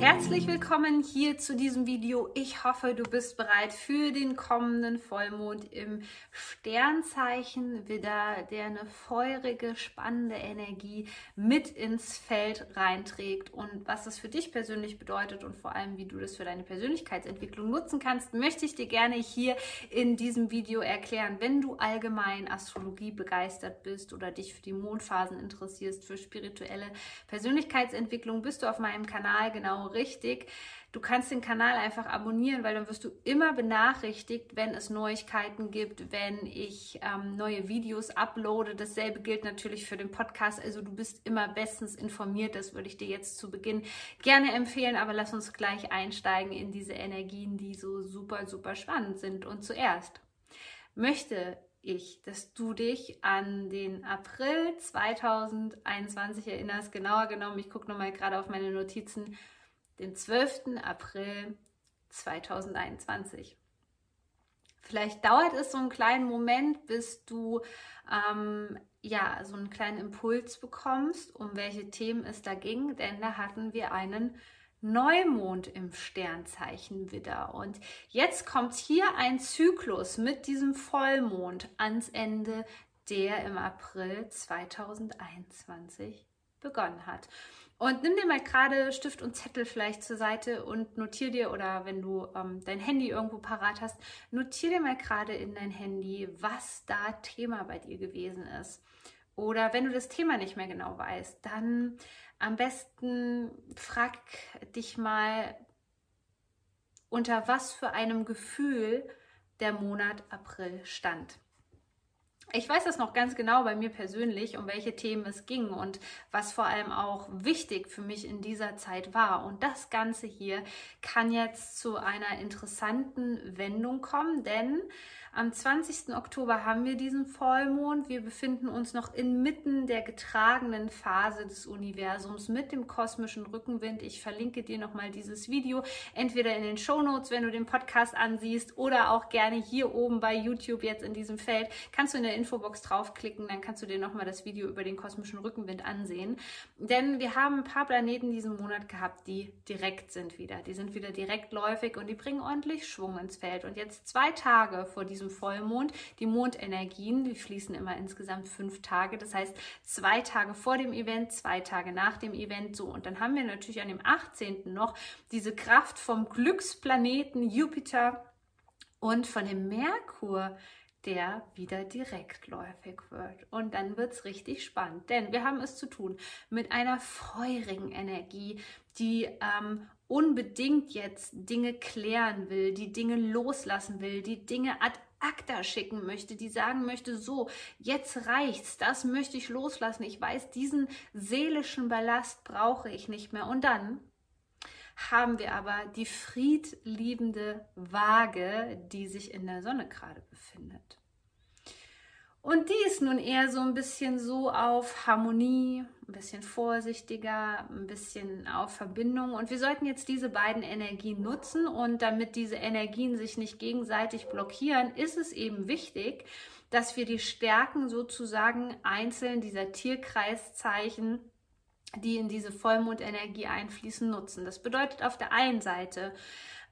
Herzlich willkommen hier zu diesem Video. Ich hoffe, du bist bereit für den kommenden Vollmond im Sternzeichen Widder, der eine feurige, spannende Energie mit ins Feld reinträgt. Und was das für dich persönlich bedeutet und vor allem, wie du das für deine Persönlichkeitsentwicklung nutzen kannst, möchte ich dir gerne hier in diesem Video erklären. Wenn du allgemein Astrologie begeistert bist oder dich für die Mondphasen interessierst, für spirituelle Persönlichkeitsentwicklung, bist du auf meinem Kanal genau richtig. Du kannst den Kanal einfach abonnieren, weil dann wirst du immer benachrichtigt, wenn es Neuigkeiten gibt, wenn ich ähm, neue Videos uploade. Dasselbe gilt natürlich für den Podcast. Also du bist immer bestens informiert. Das würde ich dir jetzt zu Beginn gerne empfehlen. Aber lass uns gleich einsteigen in diese Energien, die so super, super spannend sind. Und zuerst möchte ich, dass du dich an den April 2021 erinnerst. Genauer genommen, ich gucke nochmal gerade auf meine Notizen den 12. April 2021. Vielleicht dauert es so einen kleinen Moment, bis du ähm, ja so einen kleinen Impuls bekommst, um welche Themen es da ging, denn da hatten wir einen Neumond im Sternzeichen Widder. Und jetzt kommt hier ein Zyklus mit diesem Vollmond ans Ende, der im April 2021 begonnen hat. Und nimm dir mal gerade Stift und Zettel vielleicht zur Seite und notier dir, oder wenn du ähm, dein Handy irgendwo parat hast, notier dir mal gerade in dein Handy, was da Thema bei dir gewesen ist. Oder wenn du das Thema nicht mehr genau weißt, dann am besten frag dich mal, unter was für einem Gefühl der Monat April stand. Ich weiß das noch ganz genau bei mir persönlich, um welche Themen es ging und was vor allem auch wichtig für mich in dieser Zeit war. Und das Ganze hier kann jetzt zu einer interessanten Wendung kommen, denn am 20. Oktober haben wir diesen Vollmond. Wir befinden uns noch inmitten der getragenen Phase des Universums mit dem kosmischen Rückenwind. Ich verlinke dir nochmal dieses Video, entweder in den Show Notes, wenn du den Podcast ansiehst, oder auch gerne hier oben bei YouTube jetzt in diesem Feld. Kannst du in der Infobox draufklicken, dann kannst du dir nochmal das Video über den kosmischen Rückenwind ansehen. Denn wir haben ein paar Planeten diesen Monat gehabt, die direkt sind wieder. Die sind wieder direktläufig und die bringen ordentlich Schwung ins Feld. Und jetzt zwei Tage vor diesem Vollmond. Die Mondenergien, die fließen immer insgesamt fünf Tage. Das heißt, zwei Tage vor dem Event, zwei Tage nach dem Event. So, und dann haben wir natürlich an dem 18. noch diese Kraft vom Glücksplaneten Jupiter und von dem Merkur der wieder direktläufig wird. Und dann wird es richtig spannend, denn wir haben es zu tun mit einer feurigen Energie, die ähm, unbedingt jetzt Dinge klären will, die Dinge loslassen will, die Dinge ad acta schicken möchte, die sagen möchte, so, jetzt reicht's, das möchte ich loslassen. Ich weiß, diesen seelischen Ballast brauche ich nicht mehr. Und dann haben wir aber die friedliebende Waage, die sich in der Sonne gerade befindet. Und die ist nun eher so ein bisschen so auf Harmonie, ein bisschen vorsichtiger, ein bisschen auf Verbindung. Und wir sollten jetzt diese beiden Energien nutzen. Und damit diese Energien sich nicht gegenseitig blockieren, ist es eben wichtig, dass wir die Stärken sozusagen einzeln dieser Tierkreiszeichen die in diese Vollmondenergie einfließen, nutzen. Das bedeutet auf der einen Seite,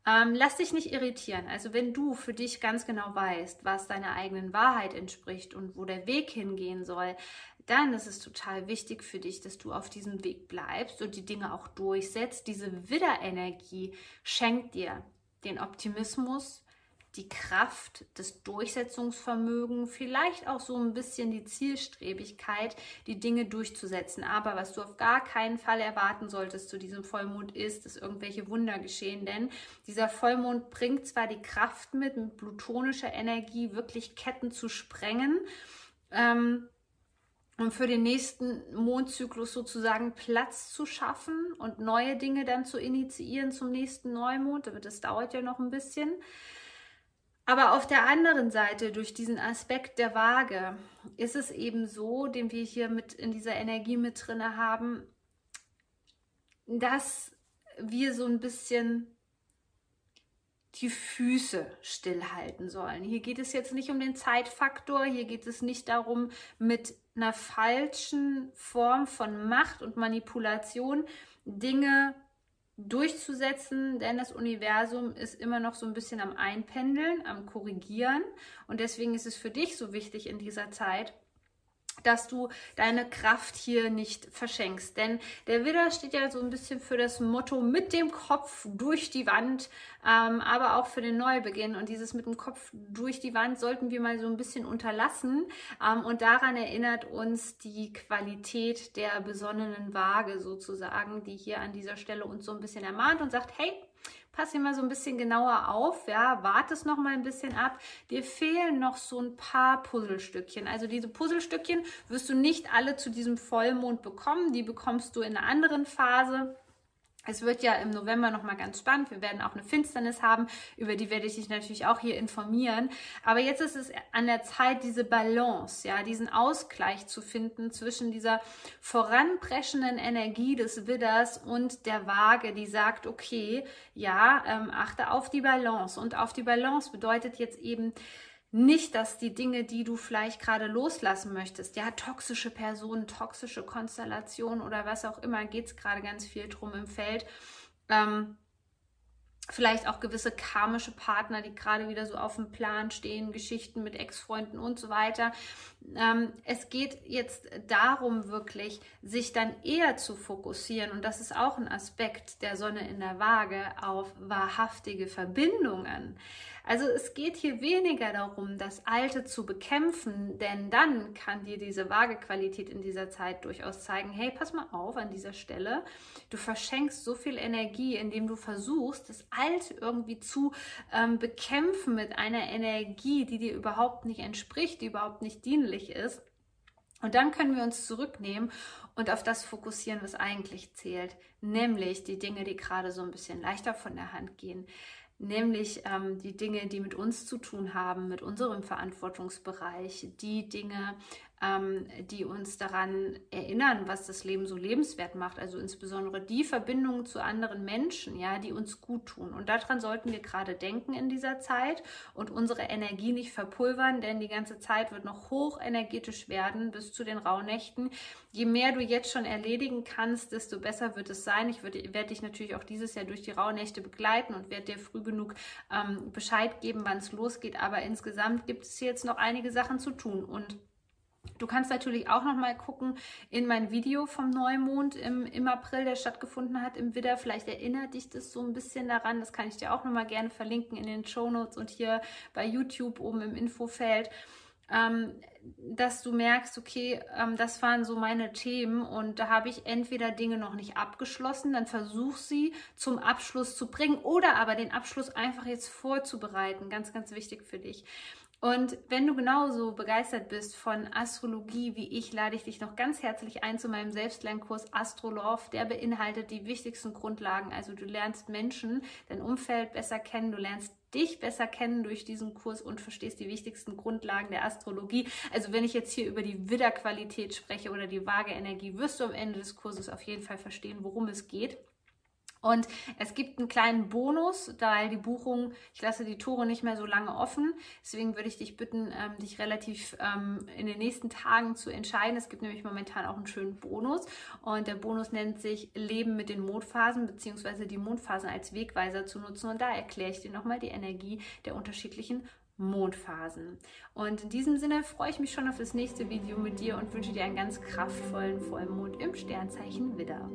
ähm, lass dich nicht irritieren. Also wenn du für dich ganz genau weißt, was deiner eigenen Wahrheit entspricht und wo der Weg hingehen soll, dann ist es total wichtig für dich, dass du auf diesem Weg bleibst und die Dinge auch durchsetzt. Diese Widderenergie schenkt dir den Optimismus, die Kraft, das Durchsetzungsvermögen, vielleicht auch so ein bisschen die Zielstrebigkeit, die Dinge durchzusetzen. Aber was du auf gar keinen Fall erwarten solltest zu diesem Vollmond ist, dass irgendwelche Wunder geschehen. Denn dieser Vollmond bringt zwar die Kraft mit, mit plutonischer Energie wirklich Ketten zu sprengen. Ähm, um für den nächsten Mondzyklus sozusagen Platz zu schaffen und neue Dinge dann zu initiieren zum nächsten Neumond. Das dauert ja noch ein bisschen. Aber auf der anderen Seite, durch diesen Aspekt der Waage, ist es eben so, den wir hier mit in dieser Energie mit drin haben, dass wir so ein bisschen die Füße stillhalten sollen. Hier geht es jetzt nicht um den Zeitfaktor, hier geht es nicht darum, mit einer falschen Form von Macht und Manipulation Dinge durchzusetzen, denn das Universum ist immer noch so ein bisschen am Einpendeln, am Korrigieren. Und deswegen ist es für dich so wichtig in dieser Zeit, dass du deine Kraft hier nicht verschenkst. Denn der Widder steht ja so ein bisschen für das Motto mit dem Kopf durch die Wand, ähm, aber auch für den Neubeginn. Und dieses mit dem Kopf durch die Wand sollten wir mal so ein bisschen unterlassen. Ähm, und daran erinnert uns die Qualität der besonnenen Waage sozusagen, die hier an dieser Stelle uns so ein bisschen ermahnt und sagt, hey, pass hier mal so ein bisschen genauer auf, ja, warte es noch mal ein bisschen ab. Dir fehlen noch so ein paar Puzzlestückchen. Also diese Puzzlestückchen wirst du nicht alle zu diesem Vollmond bekommen, die bekommst du in einer anderen Phase. Es wird ja im November nochmal ganz spannend. Wir werden auch eine Finsternis haben, über die werde ich dich natürlich auch hier informieren. Aber jetzt ist es an der Zeit, diese Balance, ja, diesen Ausgleich zu finden zwischen dieser voranpreschenden Energie des Widders und der Waage, die sagt, okay, ja, ähm, achte auf die Balance. Und auf die Balance bedeutet jetzt eben, nicht, dass die Dinge, die du vielleicht gerade loslassen möchtest, ja, toxische Personen, toxische Konstellationen oder was auch immer, geht es gerade ganz viel drum im Feld. Ähm, vielleicht auch gewisse karmische Partner, die gerade wieder so auf dem Plan stehen, Geschichten mit Ex-Freunden und so weiter. Ähm, es geht jetzt darum, wirklich sich dann eher zu fokussieren, und das ist auch ein Aspekt der Sonne in der Waage, auf wahrhaftige Verbindungen. Also es geht hier weniger darum, das Alte zu bekämpfen, denn dann kann dir diese Waagequalität in dieser Zeit durchaus zeigen, hey, pass mal auf an dieser Stelle, du verschenkst so viel Energie, indem du versuchst, das Alte irgendwie zu ähm, bekämpfen mit einer Energie, die dir überhaupt nicht entspricht, die überhaupt nicht dienlich ist. Und dann können wir uns zurücknehmen und auf das fokussieren, was eigentlich zählt, nämlich die Dinge, die gerade so ein bisschen leichter von der Hand gehen nämlich ähm, die Dinge, die mit uns zu tun haben, mit unserem Verantwortungsbereich, die Dinge, ähm, die uns daran erinnern, was das Leben so lebenswert macht. Also insbesondere die Verbindungen zu anderen Menschen, ja, die uns gut tun. Und daran sollten wir gerade denken in dieser Zeit und unsere Energie nicht verpulvern, denn die ganze Zeit wird noch hochenergetisch werden bis zu den Rauhnächten. Je mehr du jetzt schon erledigen kannst, desto besser wird es sein. Ich werde dich natürlich auch dieses Jahr durch die Rauhnächte begleiten und werde dir früh genug ähm, Bescheid geben, wann es losgeht. Aber insgesamt gibt es jetzt noch einige Sachen zu tun und Du kannst natürlich auch noch mal gucken in mein Video vom Neumond im, im April, der stattgefunden hat im Widder. Vielleicht erinnert dich das so ein bisschen daran. Das kann ich dir auch noch mal gerne verlinken in den Show Notes und hier bei YouTube oben im Infofeld. Ähm, dass du merkst, okay, ähm, das waren so meine Themen und da habe ich entweder Dinge noch nicht abgeschlossen, dann versuch sie zum Abschluss zu bringen oder aber den Abschluss einfach jetzt vorzubereiten. Ganz, ganz wichtig für dich. Und wenn du genauso begeistert bist von Astrologie wie ich, lade ich dich noch ganz herzlich ein zu meinem Selbstlernkurs Astrolove. Der beinhaltet die wichtigsten Grundlagen. Also du lernst Menschen, dein Umfeld besser kennen, du lernst dich besser kennen durch diesen Kurs und verstehst die wichtigsten Grundlagen der Astrologie. Also wenn ich jetzt hier über die Widderqualität spreche oder die vage Energie, wirst du am Ende des Kurses auf jeden Fall verstehen, worum es geht. Und es gibt einen kleinen Bonus, da die Buchung, ich lasse die Tore nicht mehr so lange offen. Deswegen würde ich dich bitten, ähm, dich relativ ähm, in den nächsten Tagen zu entscheiden. Es gibt nämlich momentan auch einen schönen Bonus. Und der Bonus nennt sich Leben mit den Mondphasen, beziehungsweise die Mondphasen als Wegweiser zu nutzen. Und da erkläre ich dir nochmal die Energie der unterschiedlichen Mondphasen. Und in diesem Sinne freue ich mich schon auf das nächste Video mit dir und wünsche dir einen ganz kraftvollen Vollmond im Sternzeichen Widder.